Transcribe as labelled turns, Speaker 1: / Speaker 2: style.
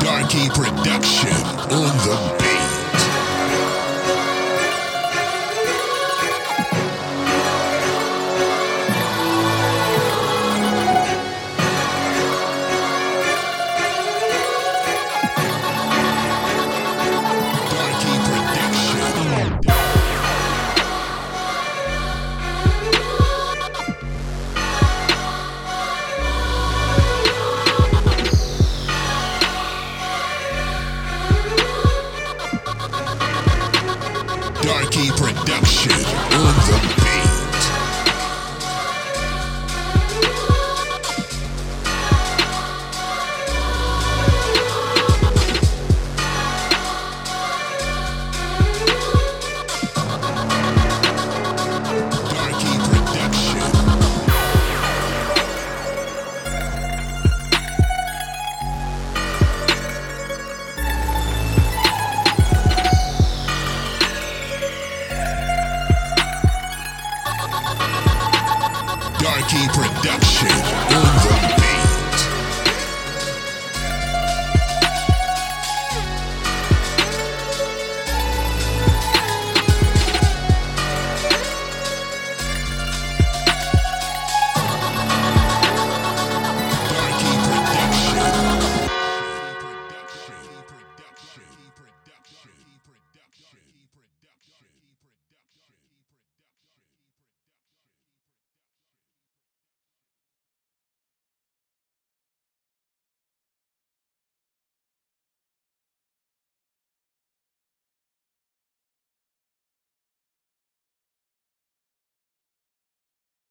Speaker 1: Darky Production Darky Production on the beat. Snarky Production.